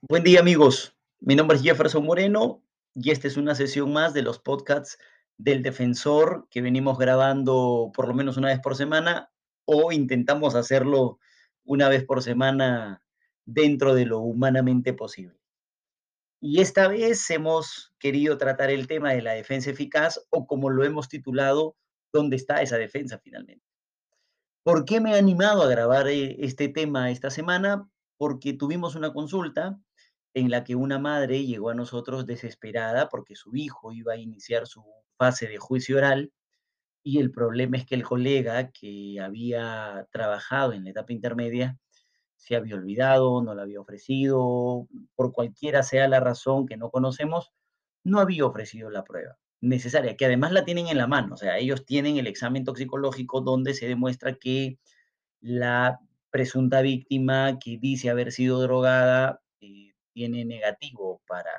Buen día amigos, mi nombre es Jefferson Moreno y esta es una sesión más de los podcasts del defensor que venimos grabando por lo menos una vez por semana o intentamos hacerlo una vez por semana dentro de lo humanamente posible. Y esta vez hemos querido tratar el tema de la defensa eficaz o como lo hemos titulado, ¿dónde está esa defensa finalmente? ¿Por qué me he animado a grabar eh, este tema esta semana? Porque tuvimos una consulta en la que una madre llegó a nosotros desesperada porque su hijo iba a iniciar su fase de juicio oral y el problema es que el colega que había trabajado en la etapa intermedia se había olvidado, no lo había ofrecido, por cualquiera sea la razón que no conocemos, no había ofrecido la prueba necesaria, que además la tienen en la mano, o sea, ellos tienen el examen toxicológico donde se demuestra que la presunta víctima que dice haber sido drogada eh, tiene negativo para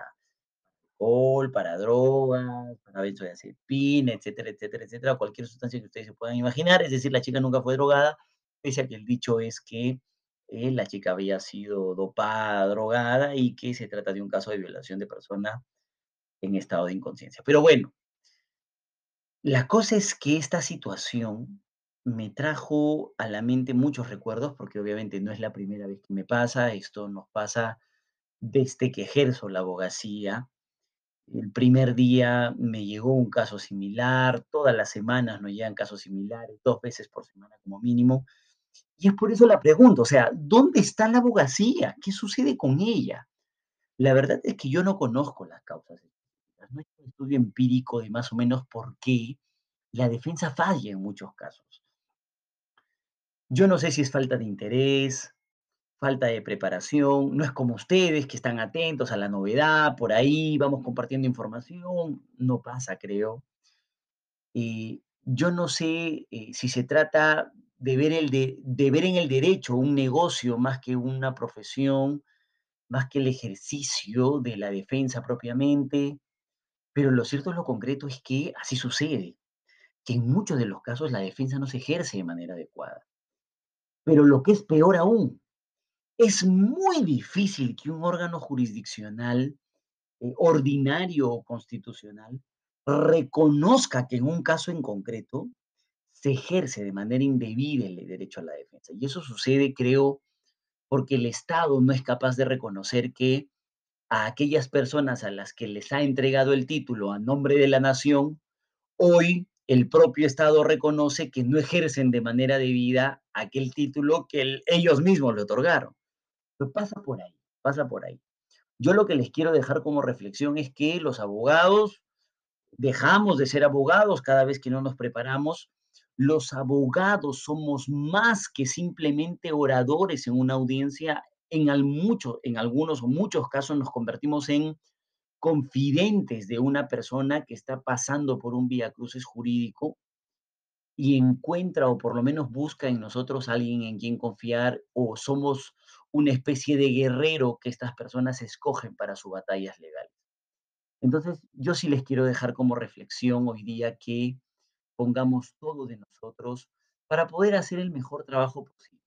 alcohol, para drogas, para benzodiazepina, etcétera, etcétera, etcétera, cualquier sustancia que ustedes se puedan imaginar. Es decir, la chica nunca fue drogada, pese a que el dicho es que eh, la chica había sido dopada, drogada y que se trata de un caso de violación de persona en estado de inconsciencia. Pero bueno, la cosa es que esta situación me trajo a la mente muchos recuerdos, porque obviamente no es la primera vez que me pasa, esto nos pasa desde que ejerzo la abogacía. El primer día me llegó un caso similar, todas las semanas nos llegan casos similares, dos veces por semana como mínimo. Y es por eso la pregunta, o sea, ¿dónde está la abogacía? ¿Qué sucede con ella? La verdad es que yo no conozco las causas. No hay un estudio empírico de más o menos por qué la defensa falla en muchos casos. Yo no sé si es falta de interés, falta de preparación, no es como ustedes que están atentos a la novedad, por ahí vamos compartiendo información, no pasa, creo. Yo no sé eh, si se trata de ver, de ver en el derecho un negocio más que una profesión, más que el ejercicio de la defensa propiamente, pero lo cierto es lo concreto es que así sucede, que en muchos de los casos la defensa no se ejerce de manera adecuada. Pero lo que es peor aún, es muy difícil que un órgano jurisdiccional, eh, ordinario o constitucional, reconozca que en un caso en concreto se ejerce de manera indebida el derecho a la defensa. Y eso sucede, creo, porque el Estado no es capaz de reconocer que a aquellas personas a las que les ha entregado el título a nombre de la nación, hoy el propio Estado reconoce que no ejercen de manera debida aquel título que ellos mismos le otorgaron. Pues pasa por ahí, pasa por ahí. Yo lo que les quiero dejar como reflexión es que los abogados dejamos de ser abogados cada vez que no nos preparamos. Los abogados somos más que simplemente oradores en una audiencia. En, mucho, en algunos o muchos casos nos convertimos en confidentes de una persona que está pasando por un vía cruces jurídico y encuentra o por lo menos busca en nosotros alguien en quien confiar o somos una especie de guerrero que estas personas escogen para sus batallas legales. Entonces, yo sí les quiero dejar como reflexión hoy día que pongamos todo de nosotros para poder hacer el mejor trabajo posible.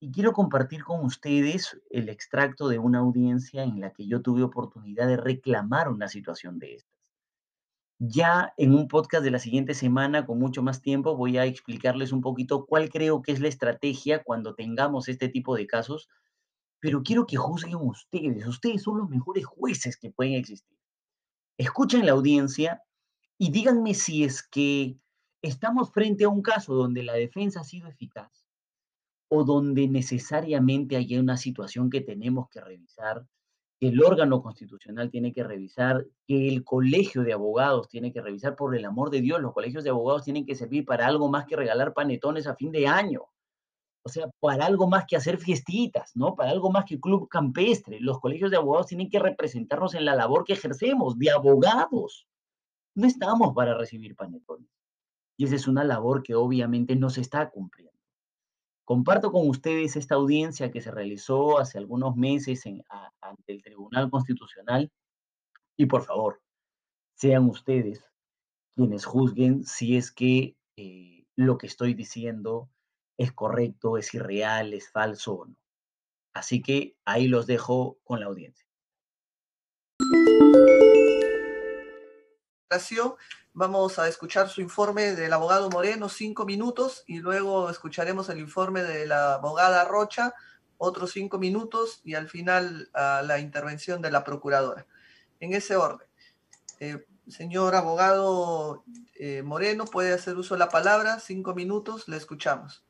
Y quiero compartir con ustedes el extracto de una audiencia en la que yo tuve oportunidad de reclamar una situación de esta. Ya en un podcast de la siguiente semana, con mucho más tiempo, voy a explicarles un poquito cuál creo que es la estrategia cuando tengamos este tipo de casos, pero quiero que juzguen ustedes. Ustedes son los mejores jueces que pueden existir. Escuchen la audiencia y díganme si es que estamos frente a un caso donde la defensa ha sido eficaz o donde necesariamente hay una situación que tenemos que revisar que el órgano constitucional tiene que revisar, que el colegio de abogados tiene que revisar, por el amor de Dios, los colegios de abogados tienen que servir para algo más que regalar panetones a fin de año. O sea, para algo más que hacer fiestitas, ¿no? Para algo más que club campestre. Los colegios de abogados tienen que representarnos en la labor que ejercemos de abogados. No estamos para recibir panetones. Y esa es una labor que obviamente no se está cumpliendo. Comparto con ustedes esta audiencia que se realizó hace algunos meses ante el Tribunal Constitucional y por favor, sean ustedes quienes juzguen si es que eh, lo que estoy diciendo es correcto, es irreal, es falso o no. Así que ahí los dejo con la audiencia. Vamos a escuchar su informe del abogado Moreno, cinco minutos, y luego escucharemos el informe de la abogada Rocha, otros cinco minutos, y al final la intervención de la procuradora. En ese orden. Eh, señor abogado eh, Moreno, puede hacer uso de la palabra, cinco minutos, le escuchamos.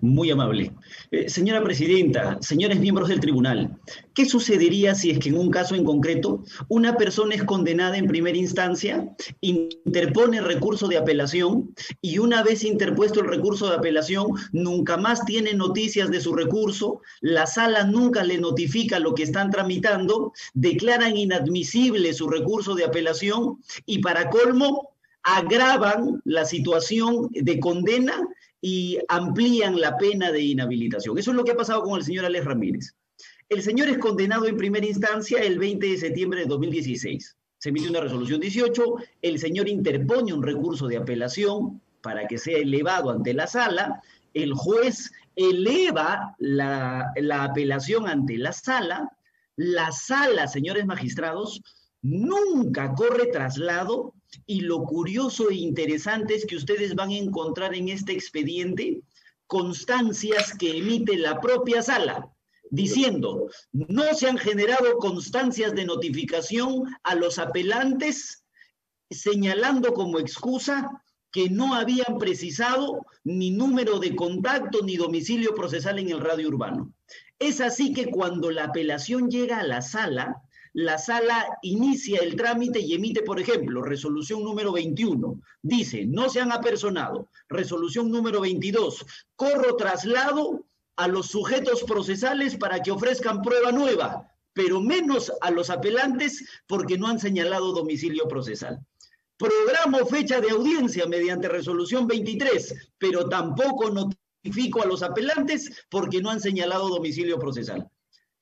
Muy amable. Eh, señora Presidenta, señores miembros del tribunal, ¿qué sucedería si es que en un caso en concreto una persona es condenada en primera instancia, interpone recurso de apelación y una vez interpuesto el recurso de apelación nunca más tiene noticias de su recurso, la sala nunca le notifica lo que están tramitando, declaran inadmisible su recurso de apelación y para colmo agravan la situación de condena y amplían la pena de inhabilitación. Eso es lo que ha pasado con el señor Alex Ramírez. El señor es condenado en primera instancia el 20 de septiembre de 2016. Se emite una resolución 18, el señor interpone un recurso de apelación para que sea elevado ante la sala, el juez eleva la, la apelación ante la sala, la sala, señores magistrados, nunca corre traslado y lo curioso e interesante es que ustedes van a encontrar en este expediente constancias que emite la propia sala, diciendo, no se han generado constancias de notificación a los apelantes, señalando como excusa que no habían precisado ni número de contacto ni domicilio procesal en el radio urbano. Es así que cuando la apelación llega a la sala, la sala inicia el trámite y emite, por ejemplo, resolución número 21. Dice, no se han apersonado. Resolución número 22, corro traslado a los sujetos procesales para que ofrezcan prueba nueva, pero menos a los apelantes porque no han señalado domicilio procesal. Programo fecha de audiencia mediante resolución 23, pero tampoco notifico a los apelantes porque no han señalado domicilio procesal.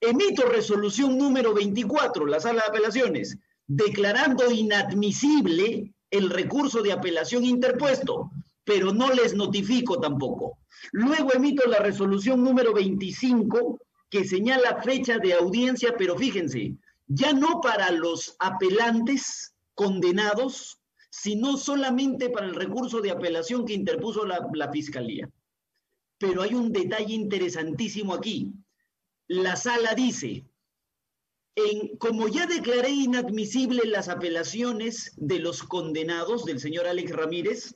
Emito resolución número 24, la sala de apelaciones, declarando inadmisible el recurso de apelación interpuesto, pero no les notifico tampoco. Luego emito la resolución número 25, que señala fecha de audiencia, pero fíjense, ya no para los apelantes condenados, sino solamente para el recurso de apelación que interpuso la, la Fiscalía. Pero hay un detalle interesantísimo aquí la sala dice, en, como ya declaré inadmisible las apelaciones de los condenados del señor Alex Ramírez,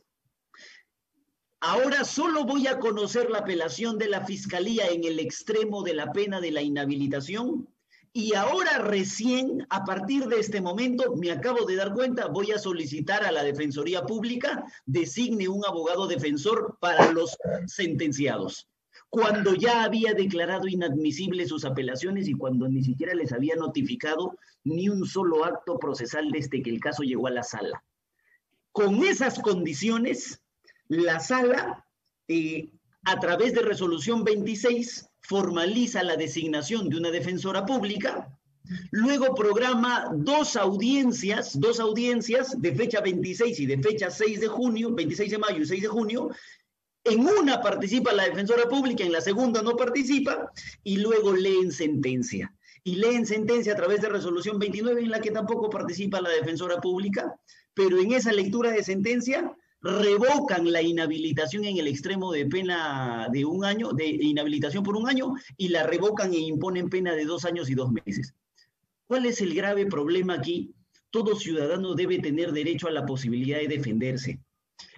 ahora solo voy a conocer la apelación de la fiscalía en el extremo de la pena de la inhabilitación y ahora recién, a partir de este momento, me acabo de dar cuenta, voy a solicitar a la Defensoría Pública designe un abogado defensor para los sentenciados cuando ya había declarado inadmisibles sus apelaciones y cuando ni siquiera les había notificado ni un solo acto procesal desde que el caso llegó a la sala. Con esas condiciones, la sala, eh, a través de resolución 26, formaliza la designación de una defensora pública, luego programa dos audiencias, dos audiencias de fecha 26 y de fecha 6 de junio, 26 de mayo y 6 de junio, en una participa la defensora pública, en la segunda no participa, y luego leen sentencia. Y leen sentencia a través de resolución 29 en la que tampoco participa la defensora pública, pero en esa lectura de sentencia revocan la inhabilitación en el extremo de pena de un año, de inhabilitación por un año, y la revocan e imponen pena de dos años y dos meses. ¿Cuál es el grave problema aquí? Todo ciudadano debe tener derecho a la posibilidad de defenderse.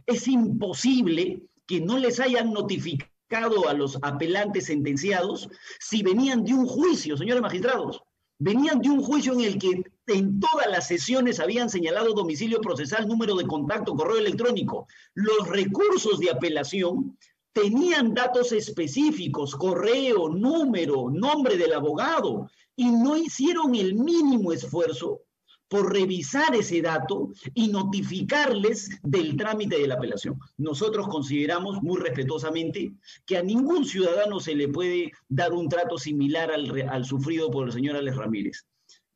Es imposible que no les hayan notificado a los apelantes sentenciados si venían de un juicio, señores magistrados, venían de un juicio en el que en todas las sesiones habían señalado domicilio procesal, número de contacto, correo electrónico. Los recursos de apelación tenían datos específicos, correo, número, nombre del abogado, y no hicieron el mínimo esfuerzo por revisar ese dato y notificarles del trámite de la apelación. Nosotros consideramos muy respetuosamente que a ningún ciudadano se le puede dar un trato similar al, sufrido por el señor Alex Ramírez.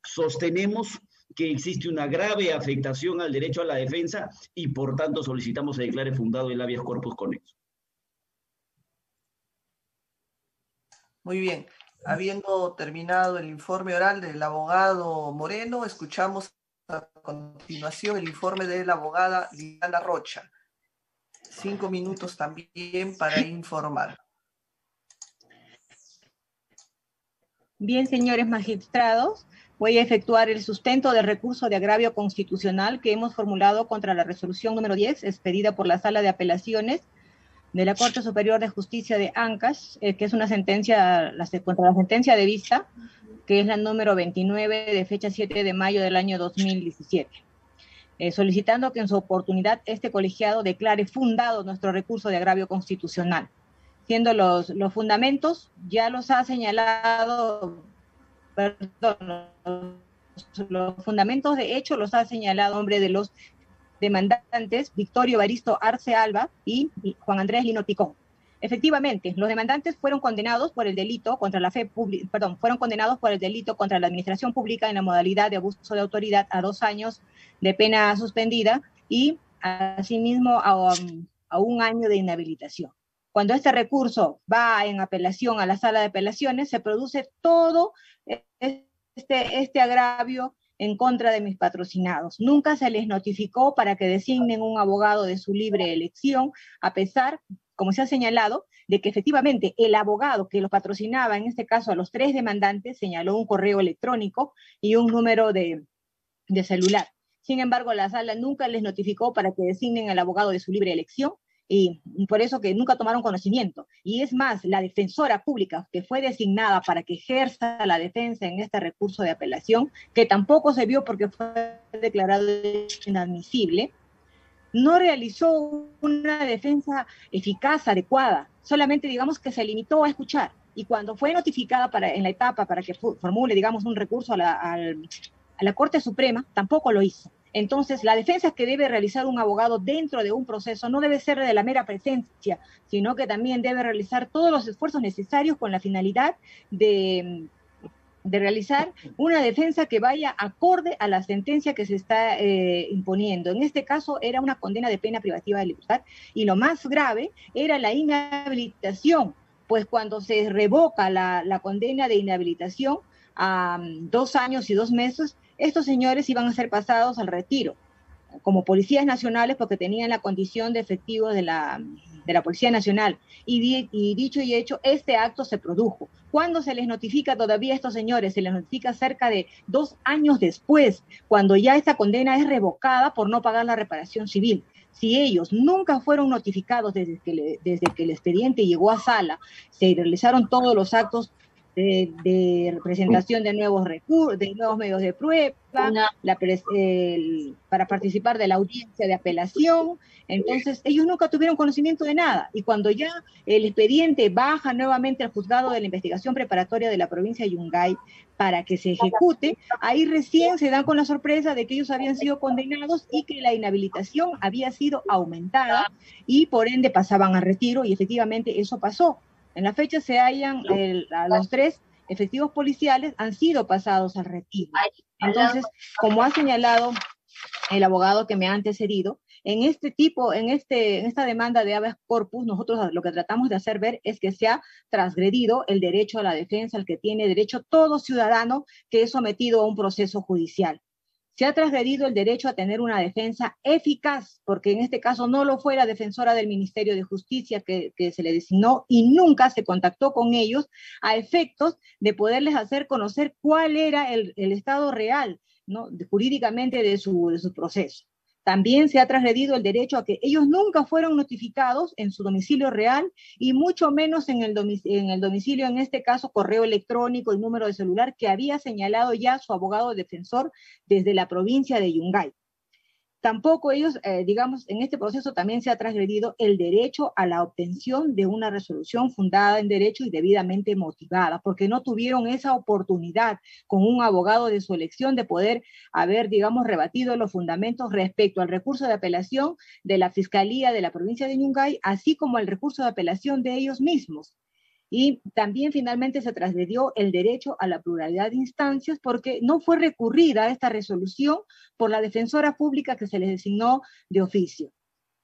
Sostenemos que existe una grave afectación al derecho a la defensa y por tanto solicitamos se declare fundado el habeas corpus con eso. Muy bien. Habiendo terminado el informe oral del abogado Moreno, escuchamos a continuación el informe de la abogada Liliana Rocha. Cinco minutos también para informar. Bien, señores magistrados, voy a efectuar el sustento del recurso de agravio constitucional que hemos formulado contra la resolución número 10, expedida por la Sala de Apelaciones de la Corte Superior de Justicia de Ancash, eh, que es una sentencia, la, contra la sentencia de vista, que es la número 29 de fecha 7 de mayo del año 2017. Eh, solicitando que en su oportunidad este colegiado declare fundado nuestro recurso de agravio constitucional, siendo los, los fundamentos, ya los ha señalado, perdón, los fundamentos de hecho los ha señalado hombre de los demandantes Victorio Baristo Arce Alba y Juan Andrés Lino Picón. Efectivamente, los demandantes fueron condenados por el delito contra la fe pública, perdón, fueron condenados por el delito contra la administración pública en la modalidad de abuso de autoridad a dos años de pena suspendida y asimismo a, a un año de inhabilitación. Cuando este recurso va en apelación a la sala de apelaciones, se produce todo este, este agravio en contra de mis patrocinados. Nunca se les notificó para que designen un abogado de su libre elección, a pesar, como se ha señalado, de que efectivamente el abogado que los patrocinaba, en este caso a los tres demandantes, señaló un correo electrónico y un número de, de celular. Sin embargo, la sala nunca les notificó para que designen al abogado de su libre elección y por eso que nunca tomaron conocimiento. Y es más, la defensora pública que fue designada para que ejerza la defensa en este recurso de apelación, que tampoco se vio porque fue declarado inadmisible, no realizó una defensa eficaz, adecuada, solamente digamos que se limitó a escuchar. Y cuando fue notificada para, en la etapa para que formule, digamos, un recurso a la, a la Corte Suprema, tampoco lo hizo. Entonces, la defensa que debe realizar un abogado dentro de un proceso no debe ser de la mera presencia, sino que también debe realizar todos los esfuerzos necesarios con la finalidad de, realizar una defensa que vaya acorde a la sentencia que se está eh, imponiendo. En este caso era una condena de pena privativa de libertad y lo más grave era la inhabilitación, pues cuando se revoca la, condena de inhabilitación a mm, dos años y dos meses, estos señores iban a ser pasados al retiro como policías nacionales porque tenían la condición de efectivos de la, de la Policía Nacional. Y, y, dicho y hecho, este acto se produjo. ¿Cuándo se les notifica todavía a estos señores? Se les notifica cerca de dos años después, cuando ya esta condena es revocada por no pagar la reparación civil. Si ellos nunca fueron notificados desde que, desde que el expediente llegó a sala, se realizaron todos los actos de, representación de nuevos recursos, de nuevos medios de prueba, para participar de la audiencia de apelación. Entonces, ellos nunca tuvieron conocimiento de nada. Y cuando ya el expediente baja nuevamente al juzgado de la investigación preparatoria de la provincia de Yungay para que se ejecute, ahí recién se dan con la sorpresa de que ellos habían sido condenados y que la inhabilitación había sido aumentada y por ende pasaban a retiro y efectivamente eso pasó. En la fecha se hallan los tres efectivos policiales han sido pasados al retiro. Entonces, como ha señalado el abogado que me ha antecedido, en este tipo, en, este, en esta demanda de habeas corpus, nosotros lo que tratamos de hacer ver es que se ha transgredido el derecho a la defensa, al que tiene derecho todo ciudadano que es sometido a un proceso judicial se ha transgredido el derecho a tener una defensa eficaz, porque en este caso no lo fue la defensora del Ministerio de Justicia que, se le designó y nunca se contactó con ellos a efectos de poderles hacer conocer cuál era el, estado real, jurídicamente de su proceso. También se ha transgredido el derecho a que ellos nunca fueron notificados en su domicilio real y mucho menos en el, domicilio, en el domicilio, en este caso, correo electrónico y número de celular que había señalado ya su abogado defensor desde la provincia de Yungay. Tampoco ellos, eh, digamos, en este proceso también se ha transgredido el derecho a la obtención de una resolución fundada en derecho y debidamente motivada, porque no tuvieron esa oportunidad con un abogado de su elección de poder haber, digamos, rebatido los fundamentos respecto al recurso de apelación de la Fiscalía de la provincia de Yungay, así como el recurso de apelación de ellos mismos. Y también finalmente se trasgredió el derecho a la pluralidad de instancias porque no fue recurrida esta resolución por la defensora pública que se les designó de oficio.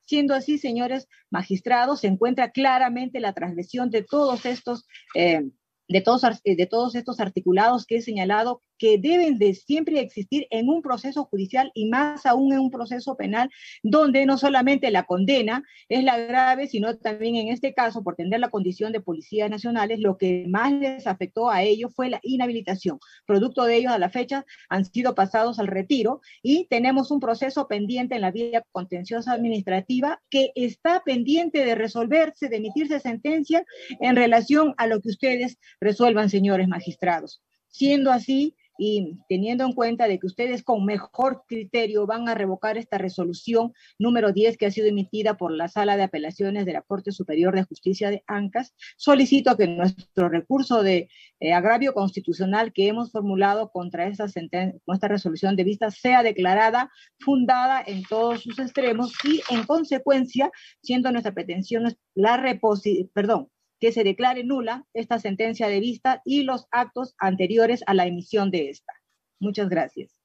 Siendo así, señores magistrados, se encuentra claramente la transgresión de todos estos, eh, de todos, de todos estos articulados que he señalado que deben de siempre existir en un proceso judicial y más aún en un proceso penal, donde no solamente la condena es la grave, sino también en este caso, por tener la condición de policías nacionales, lo que más les afectó a ellos fue la inhabilitación. Producto de ellos a la fecha han sido pasados al retiro y tenemos un proceso pendiente en la vía contenciosa administrativa que está pendiente de resolverse, de emitirse sentencia en relación a lo que ustedes resuelvan, señores magistrados. Siendo así, y teniendo en cuenta de que ustedes con mejor criterio van a revocar esta resolución número 10 que ha sido emitida por la Sala de Apelaciones de la Corte Superior de Justicia de ANCAS, solicito que nuestro recurso de eh, agravio constitucional que hemos formulado contra esta, esta resolución de vista sea declarada fundada en todos sus extremos y en consecuencia, siendo nuestra pretensión la reposición, perdón, que se declare nula esta sentencia de vista y los actos anteriores a la emisión de esta. Muchas gracias.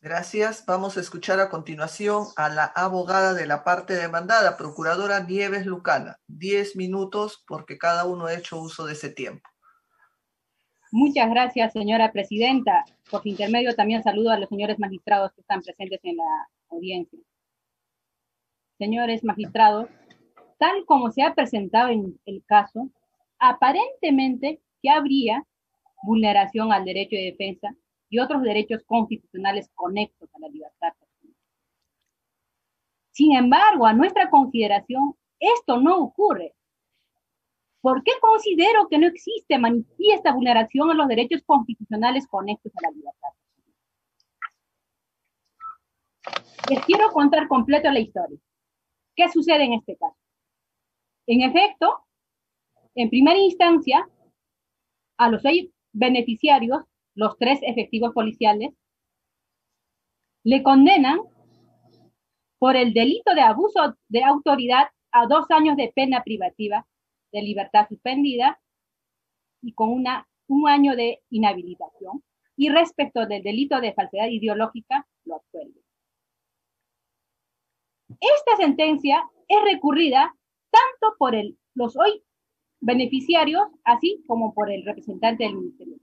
Gracias. Vamos a escuchar a continuación a la abogada de la parte demandada, Procuradora Nieves Lucana. Diez minutos porque cada uno ha hecho uso de ese tiempo. Muchas gracias, señora presidenta. Por su intermedio también saludo a los señores magistrados que están presentes en la audiencia. Señores magistrados, tal como se ha presentado en el caso, aparentemente que habría vulneración al derecho de defensa y otros derechos constitucionales conexos a la libertad Sin embargo, a nuestra consideración, esto no ocurre. ¿Por qué considero que no existe manifiesta vulneración a los derechos constitucionales conexos a la libertad Les quiero contar completo la historia. ¿Qué sucede en este caso? En efecto, en primera instancia, a los seis beneficiarios, los tres efectivos policiales, le condenan por el delito de abuso de autoridad a dos años de pena privativa de libertad suspendida y con una, un año de inhabilitación. Y respecto del delito de falsedad ideológica, lo absuelve. Esta sentencia es recurrida tanto por los hoy beneficiarios, así como por el representante del ministerio.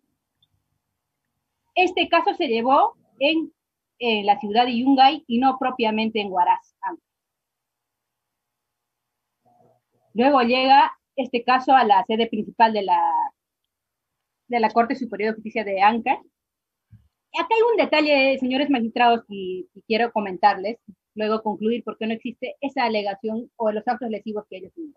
Este caso se llevó en, la ciudad de Yungay y no propiamente en Huaraz. Luego llega este caso a la sede principal de la, de la Corte Superior de Justicia de Ancash. Acá hay un detalle, señores magistrados, que quiero comentarles luego concluir por qué no existe esa alegación o los actos lesivos que ellos tienen.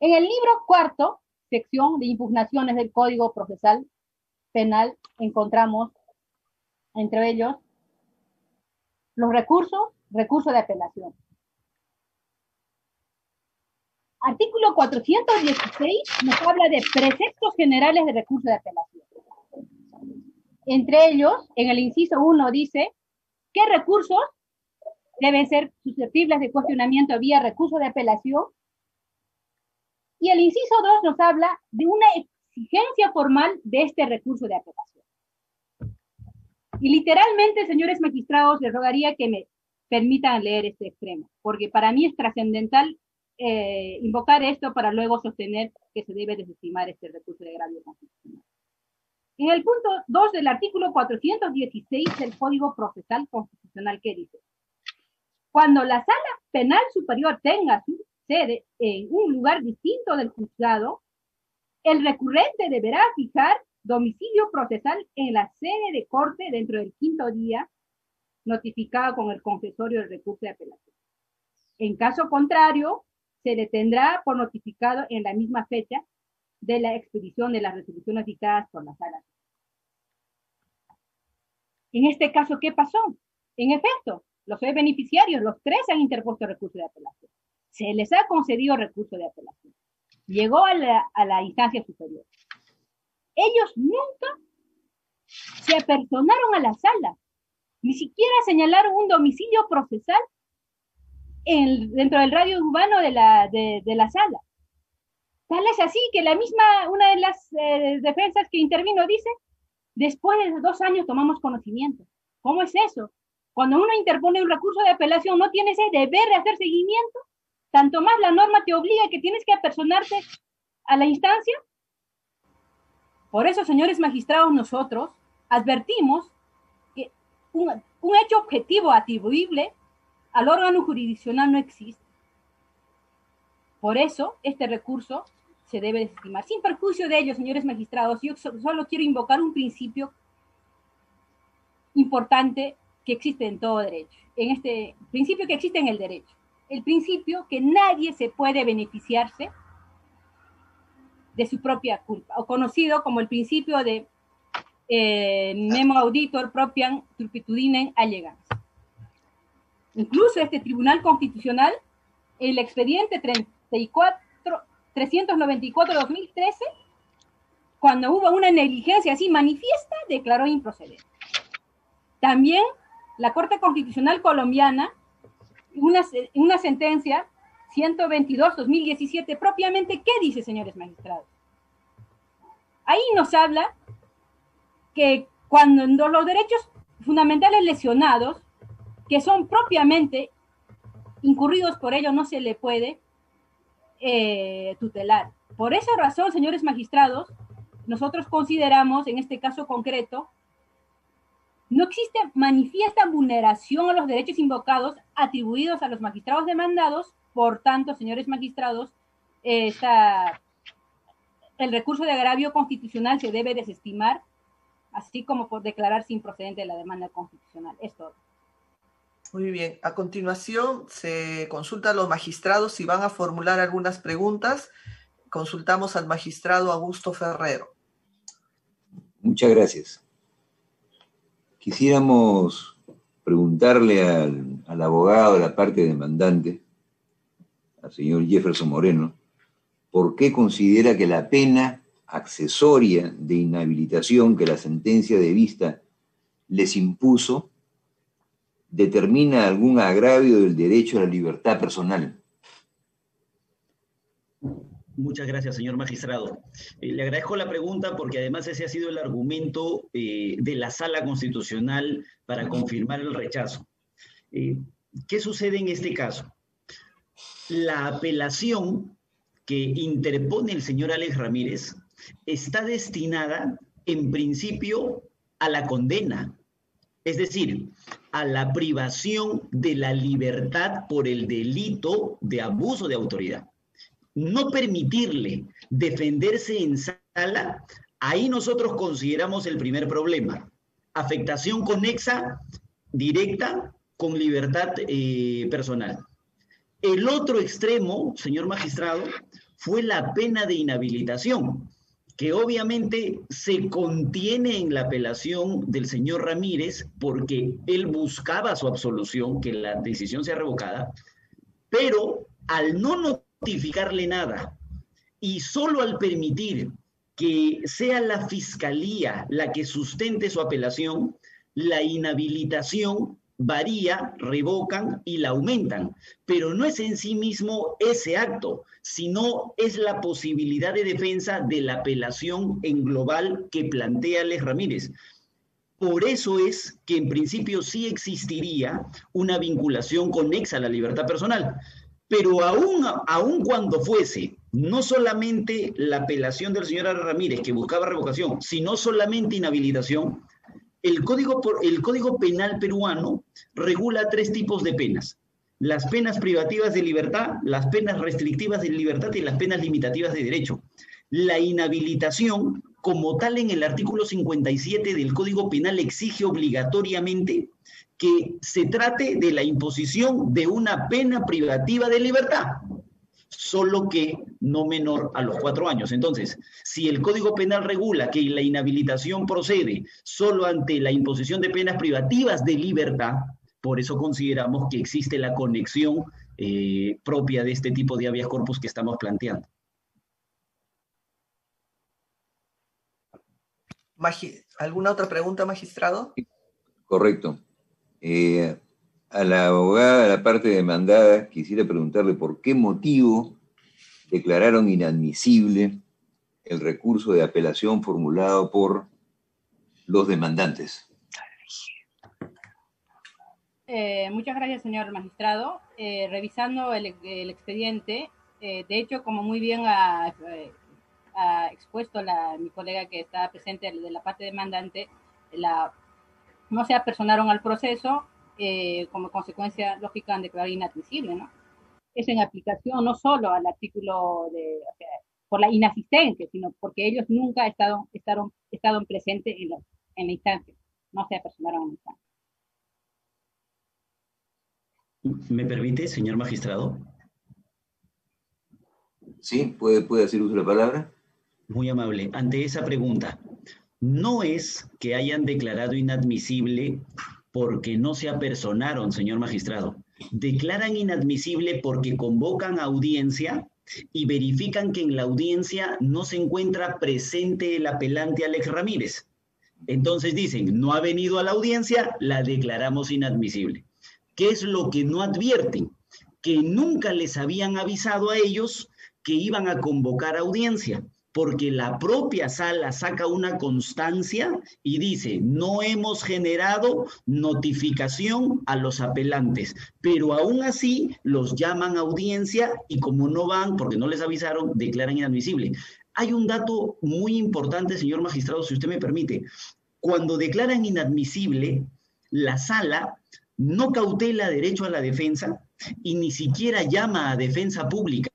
En el libro cuarto, sección de impugnaciones del Código Procesal Penal, encontramos entre ellos los recursos, recursos de apelación. Artículo 416 nos habla de preceptos generales de recursos de apelación. Entre ellos, en el inciso 1 dice qué recursos deben ser susceptibles de cuestionamiento vía recurso de apelación. Y el inciso 2 nos habla de una exigencia formal de este recurso de apelación. Y literalmente, señores magistrados, les rogaría que me permitan leer este extremo, porque para mí es trascendental eh, invocar esto para luego sostener que se debe desestimar este recurso de agravio constitucional. En el punto 2 del artículo 416 del Código Procesal Constitucional que dice, cuando la sala penal superior tenga su sede en un lugar distinto del juzgado, el recurrente deberá fijar domicilio procesal en la sede de corte dentro del quinto día, notificado con el confesorio del recurso de apelación. En caso contrario, se le tendrá por notificado en la misma fecha de la expedición de las resoluciones dictadas por la sala. En este caso, ¿qué pasó? En efecto, los beneficiarios, los tres han interpuesto recurso de apelación. Se les ha concedido recurso de apelación. Llegó a la, a la instancia superior. Ellos nunca se apersonaron a la sala, ni siquiera señalaron un domicilio procesal en, dentro del radio urbano de la, de la sala. Tal es así que la misma, una de las eh, defensas que intervino dice, después de dos años tomamos conocimiento. ¿Cómo es eso? Cuando uno interpone un recurso de apelación, ¿no tiene ese deber de hacer seguimiento? Tanto más la norma te obliga que tienes que apersonarte a la instancia. Por eso, señores magistrados, nosotros advertimos que un, un hecho objetivo atribuible al órgano jurisdiccional no existe. Por eso, este recurso se debe estimar. Sin perjuicio de ello, señores magistrados, yo solo quiero invocar un principio importante que existe en todo derecho, en este principio que existe en el derecho, el principio que nadie se puede beneficiarse de su propia culpa, o conocido como el principio de eh, nemo auditor propiam turpitudinem allegans. Incluso este Tribunal Constitucional, el expediente 34, 394-2013, cuando hubo una negligencia así manifiesta, declaró improcedente. También la Corte Constitucional Colombiana, una, una sentencia 122-2017, propiamente, ¿qué dice, señores magistrados? Ahí nos habla que cuando los derechos fundamentales lesionados, que son propiamente incurridos por ello, no se le puede eh, tutelar. Por esa razón, señores magistrados, nosotros consideramos, en este caso concreto, no existe manifiesta vulneración a los derechos invocados atribuidos a los magistrados demandados, por tanto, señores magistrados, el recurso de agravio constitucional se debe desestimar, así como por declararse improcedente de la demanda constitucional. Es todo. Muy bien. A continuación se consulta a los magistrados si van a formular algunas preguntas. Consultamos al magistrado Augusto Ferrero. Muchas gracias. Quisiéramos preguntarle al, al abogado de la parte demandante, al señor Jefferson Moreno, por qué considera que la pena accesoria de inhabilitación que la sentencia de vista les impuso determina algún agravio del derecho a la libertad personal. Muchas gracias, señor magistrado. Eh, le agradezco la pregunta porque además ese ha sido el argumento eh, de la sala constitucional para confirmar el rechazo. Eh, ¿Qué sucede en este caso? La apelación que interpone el señor Alex Ramírez está destinada en principio a la condena, es decir, a la privación de la libertad por el delito de abuso de autoridad. No permitirle defenderse en sala, ahí nosotros consideramos el primer problema. Afectación conexa, directa, con libertad eh, personal. El otro extremo, señor magistrado, fue la pena de inhabilitación que obviamente se contiene en la apelación del señor Ramírez porque él buscaba su absolución, que la decisión sea revocada, pero al no notificarle nada y solo al permitir que sea la fiscalía la que sustente su apelación, la inhabilitación varía, revocan y la aumentan, pero no es en sí mismo ese acto, sino es la posibilidad de defensa de la apelación en global que plantea Les Ramírez. Por eso es que en principio sí existiría una vinculación conexa a la libertad personal, pero aún, aún cuando fuese no solamente la apelación del señor Ramírez que buscaba revocación, sino solamente inhabilitación, el código, el código penal peruano regula tres tipos de penas. Las penas privativas de libertad, las penas restrictivas de libertad y las penas limitativas de derecho. La inhabilitación, como tal en el artículo 57 del Código Penal, exige obligatoriamente que se trate de la imposición de una pena privativa de libertad solo que no menor a los cuatro años. Entonces, si el Código Penal regula que la inhabilitación procede solo ante la imposición de penas privativas de libertad, por eso consideramos que existe la conexión eh, propia de este tipo de habeas corpus que estamos planteando. ¿Alguna otra pregunta, magistrado? Correcto. Eh, a la abogada de la parte demandada quisiera preguntarle por qué motivo declararon inadmisible el recurso de apelación formulado por los demandantes. Eh, muchas gracias, señor magistrado. Eh, revisando el, expediente, eh, de hecho, como muy bien ha, expuesto la, mi colega que está presente de la parte demandante, la, no se apersonaron al proceso, como consecuencia lógica han declarado inadmisible, ¿no? Es en aplicación no solo al artículo de, o sea, por la inasistencia, sino porque ellos nunca han estado, estado, estado presentes en la, en la instancia, no se apersonaron en la instancia. ¿Me permite, señor magistrado? Sí, puede, puede hacer uso de la palabra. Muy amable. Ante esa pregunta, no es que hayan declarado inadmisible porque no se apersonaron, señor magistrado. Declaran inadmisible porque convocan audiencia y verifican que en la audiencia no se encuentra presente el apelante Alex Ramírez. Entonces dicen, no ha venido a la audiencia, la declaramos inadmisible. ¿Qué es lo que no advierten? Que nunca les habían avisado a ellos que iban a convocar audiencia, porque la propia sala saca una constancia y dice, no hemos generado notificación a los apelantes, pero aún así los llaman a audiencia y como no van, porque no les avisaron, declaran inadmisible. Hay un dato muy importante, señor magistrado, si usted me permite. Cuando declaran inadmisible, la sala no cautela derecho a la defensa y ni siquiera llama a defensa pública.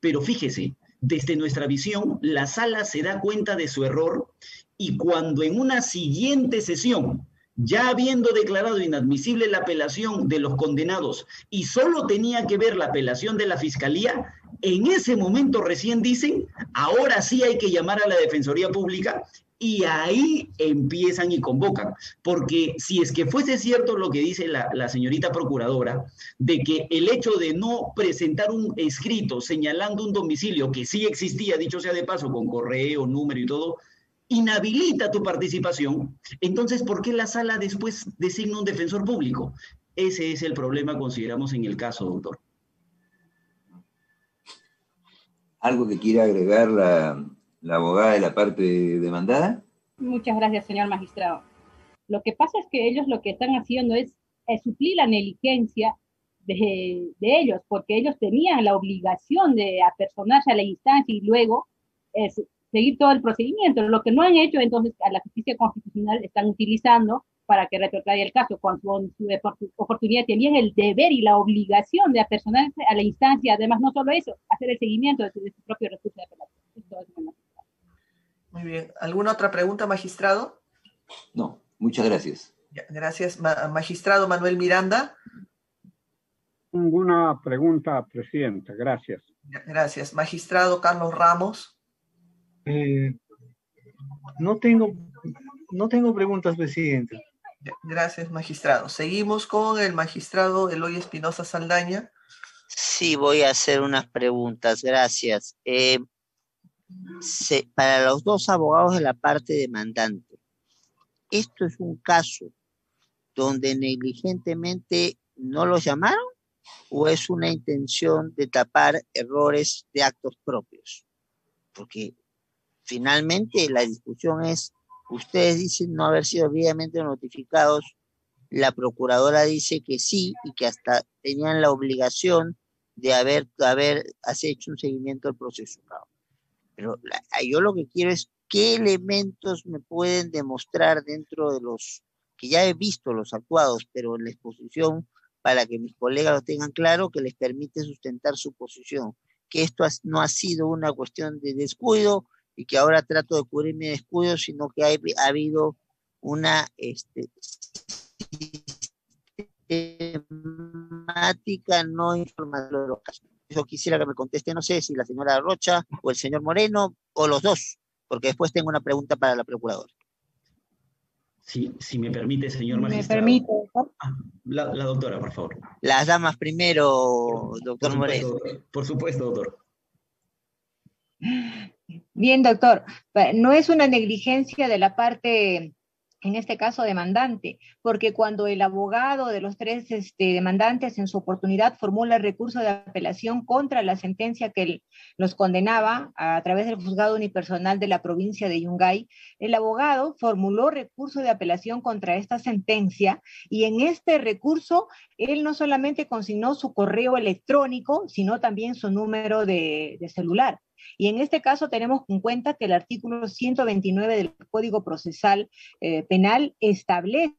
Pero fíjese, desde nuestra visión, la sala se da cuenta de su error y cuando en una siguiente sesión, ya habiendo declarado inadmisible la apelación de los condenados y solo tenía que ver la apelación de la fiscalía, en ese momento recién dicen, ahora sí hay que llamar a la Defensoría Pública y ahí empiezan y convocan. Porque si es que fuese cierto lo que dice la, señorita procuradora, de que el hecho de no presentar un escrito señalando un domicilio que sí existía, dicho sea de paso, con correo, número y todo, inhabilita tu participación, entonces, ¿por qué la sala después designa un defensor público? Ese es el problema, consideramos, en el caso, doctor. ¿Algo que quiera agregar la, la abogada de la parte demandada? Muchas gracias, señor magistrado. Lo que pasa es que ellos lo que están haciendo es, suplir la negligencia de, ellos, porque ellos tenían la obligación de apersonarse a la instancia y luego seguir todo el procedimiento. Lo que no han hecho, entonces, a la justicia constitucional están utilizando para que retroceda el caso, cuando su, su oportunidad tenían el deber y la obligación de apersonarse a la instancia, además no solo eso, hacer el seguimiento de su, propio recurso de apelación. Muy bien. ¿Alguna otra pregunta, magistrado? No, muchas gracias. Gracias, magistrado Manuel Miranda. Ninguna pregunta, presidenta. Gracias. Gracias. Magistrado Carlos Ramos. Eh, no, tengo, no tengo preguntas, presidente. Gracias, magistrado. Seguimos con el magistrado Eloy Espinosa Saldaña. Sí, voy a hacer unas preguntas. Gracias. Eh, para los dos abogados de la parte demandante, ¿esto es un caso donde negligentemente no los llamaron o es una intención de tapar errores de actos propios? Porque finalmente la discusión es, ustedes dicen no haber sido debidamente notificados, la procuradora dice que sí y que hasta tenían la obligación de haber, haber hecho un seguimiento del proceso. Pero yo lo que quiero es qué elementos me pueden demostrar dentro de los que ya he visto los actuados, pero en la exposición, para que mis colegas lo tengan claro, que les permite sustentar su posición, que esto no ha sido una cuestión de descuido y que ahora trato de cubrir mi descuido, sino que ha, habido una este, sistemática no casos. Yo quisiera que me conteste, no sé si la señora Rocha o el señor Moreno o los dos, porque después tengo una pregunta para la procuradora. Sí, si me permite, señor magistrado. Me permite. Ah, la, doctora, por favor. Las damas primero, doctor Moreno. Por supuesto, doctor. Bien, doctor. No es una negligencia de la parte en este caso demandante, porque cuando el abogado de los tres este, demandantes en su oportunidad formula el recurso de apelación contra la sentencia que los condenaba a, través del juzgado unipersonal de la provincia de Yungay, el abogado formuló recurso de apelación contra esta sentencia y en este recurso él no solamente consignó su correo electrónico, sino también su número de celular. Y en este caso tenemos en cuenta que el artículo 129 del Código Procesal eh, Penal establece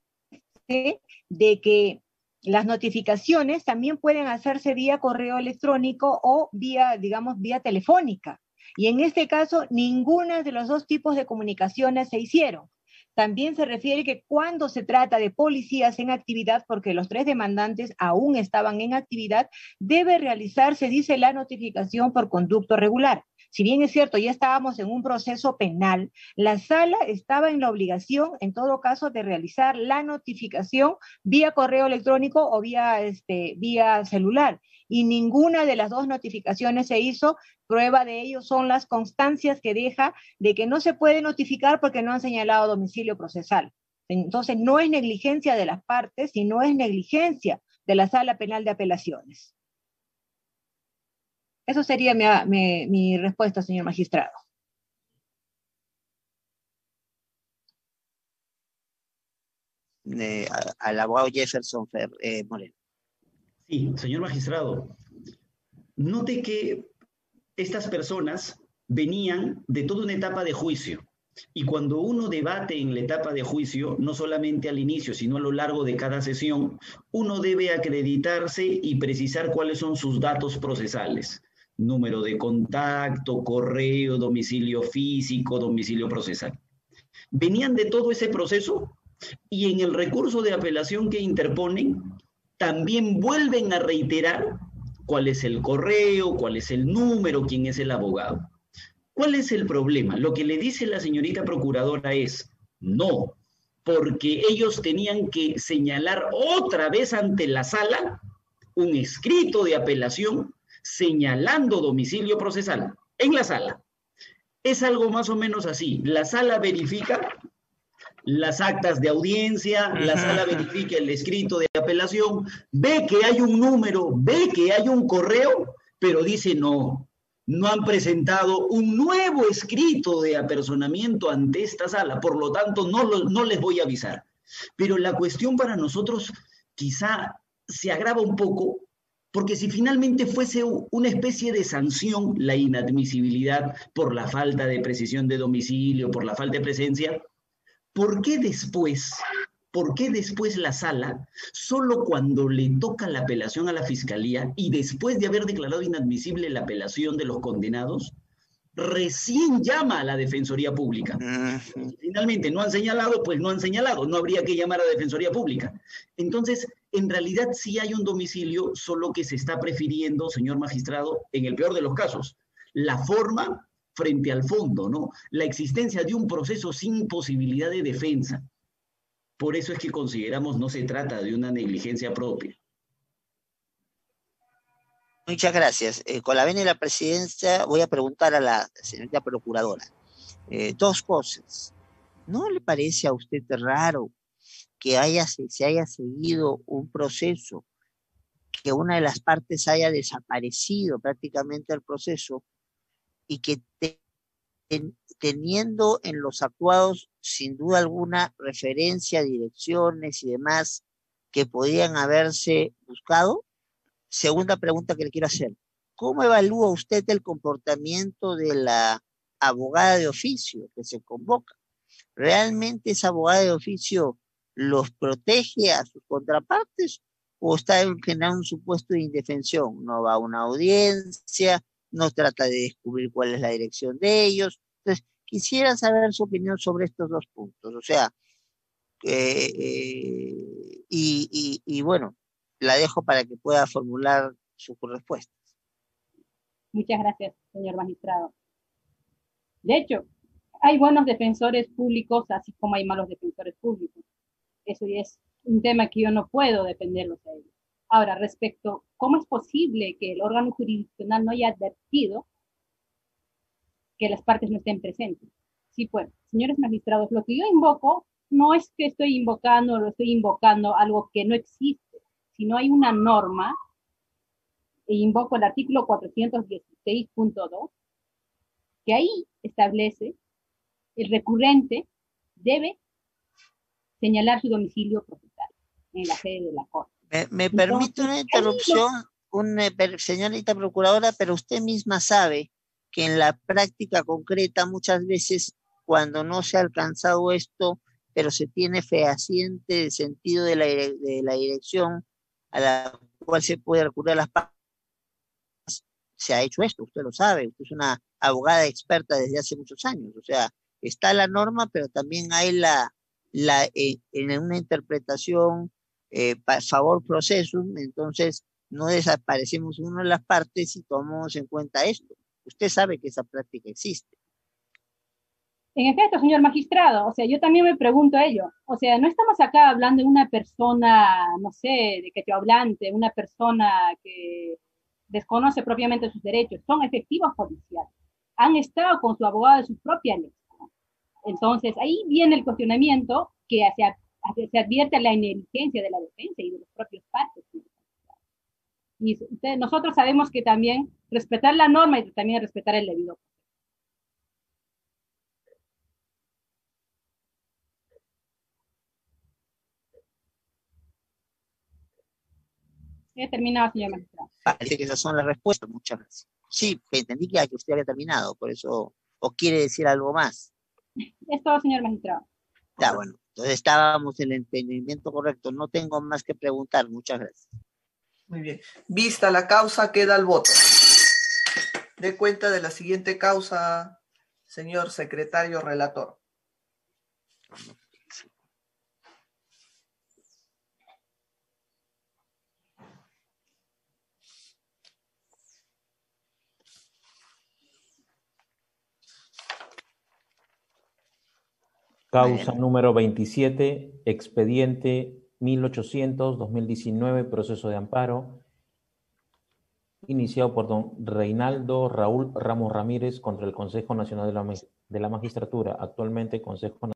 de que las notificaciones también pueden hacerse vía correo electrónico o vía, digamos, vía telefónica. Y en este caso, ninguna de los dos tipos de comunicaciones se hicieron. También se refiere que cuando se trata de policías en actividad, porque los tres demandantes aún estaban en actividad, debe realizarse, dice la notificación por conducto regular. Si bien es cierto, ya estábamos en un proceso penal, la sala estaba en la obligación, en todo caso, de realizar la notificación vía correo electrónico o vía, este, vía celular. Y ninguna de las dos notificaciones se hizo. Prueba de ello son las constancias que deja de que no se puede notificar porque no han señalado domicilio procesal. Entonces, no es negligencia de las partes, sino es negligencia de la sala penal de apelaciones. Eso sería mi, respuesta, señor magistrado. al abogado Jefferson Fer, eh, Moreno. Sí, señor magistrado. Note que estas personas venían de toda una etapa de juicio. Y cuando uno debate en la etapa de juicio, no solamente al inicio, sino a lo largo de cada sesión, uno debe acreditarse y precisar cuáles son sus datos procesales número de contacto, correo, domicilio físico, domicilio procesal. Venían de todo ese proceso y en el recurso de apelación que interponen, también vuelven a reiterar cuál es el correo, cuál es el número, quién es el abogado. ¿Cuál es el problema? Lo que le dice la señorita procuradora es, no, porque ellos tenían que señalar otra vez ante la sala un escrito de apelación señalando domicilio procesal en la sala. Es algo más o menos así. La sala verifica las actas de audiencia, la sala verifica el escrito de apelación, ve que hay un número, ve que hay un correo, pero dice no, no han presentado un nuevo escrito de apersonamiento ante esta sala, por lo tanto no, no les voy a avisar. Pero la cuestión para nosotros quizá se agrava un poco porque si finalmente fuese una especie de sanción la inadmisibilidad por la falta de precisión de domicilio, por la falta de presencia, ¿por qué después, por qué después la sala, solo cuando le toca la apelación a la fiscalía y después de haber declarado inadmisible la apelación de los condenados, recién llama a la Defensoría Pública. Finalmente no han señalado, pues no han señalado, no habría que llamar a la Defensoría Pública. Entonces, en realidad sí hay un domicilio, solo que se está prefiriendo, señor magistrado, en el peor de los casos, la forma frente al fondo, ¿no? La existencia de un proceso sin posibilidad de defensa. Por eso es que consideramos no se trata de una negligencia propia. Muchas gracias. Eh, con la venia de la presidencia voy a preguntar a la señorita procuradora eh, dos cosas. ¿No le parece a usted raro que haya, se haya seguido un proceso, que una de las partes haya desaparecido prácticamente el proceso y que teniendo en los actuados sin duda alguna referencia, direcciones y demás que podían haberse buscado? Segunda pregunta que le quiero hacer. ¿Cómo evalúa usted el comportamiento de la abogada de oficio que se convoca? ¿Realmente esa abogada de oficio los protege a sus contrapartes o está en un supuesto de indefensión? No va a una audiencia, no trata de descubrir cuál es la dirección de ellos. Entonces, quisiera saber su opinión sobre estos dos puntos. O sea, eh, eh, y, y bueno, la dejo para que pueda formular sus respuestas. Muchas gracias, señor magistrado. De hecho, hay buenos defensores públicos, así como hay malos defensores públicos. Eso es un tema que yo no puedo defenderlos a ellos. Ahora, respecto, ¿cómo es posible que el órgano jurisdiccional no haya advertido que las partes no estén presentes? Sí, pues, señores magistrados, lo que yo invoco no es que estoy invocando o estoy invocando algo que no existe, sino hay una norma, e invoco el artículo 416.2, que ahí establece el recurrente debe señalar su domicilio procesal en la sede de la Corte. Me, me permite una interrupción, una, señorita procuradora, pero usted misma sabe que en la práctica concreta muchas veces cuando no se ha alcanzado esto, pero se tiene fehaciente el sentido de la, de la dirección a la cual se puede recurrir a las partes, se ha hecho esto, usted lo sabe, usted es una abogada experta desde hace muchos años, o sea, está la norma, pero también hay la, la eh, en una interpretación eh, favor proceso, entonces no desaparecemos una de las partes y tomamos en cuenta esto. Usted sabe que esa práctica existe. En efecto, señor magistrado, o sea, yo también me pregunto ello. O sea, no estamos acá hablando de una persona, no sé, de que te hablante, una persona que desconoce propiamente sus derechos, son efectivos policiales. Han estado con su abogado de su propia ley. Entonces, ahí viene el cuestionamiento que se, se advierte la negligencia de la defensa y de los propios partes. Y nosotros sabemos que también respetar la norma y también respetar el debido He terminado, señor magistrado. Parece que esas son las respuestas, muchas gracias. Sí, entendí que usted había terminado, por eso, o quiere decir algo más. Es todo, señor magistrado. Ya, bueno, entonces estábamos en el entendimiento correcto. No tengo más que preguntar. Muchas gracias. Muy bien. Vista la causa, queda el voto. De cuenta de la siguiente causa, señor secretario relator. Causa número 27, expediente 1800-2019, proceso de amparo, iniciado por don Reinaldo Raúl Ramos Ramírez contra el Consejo Nacional de la, de la Magistratura, actualmente Consejo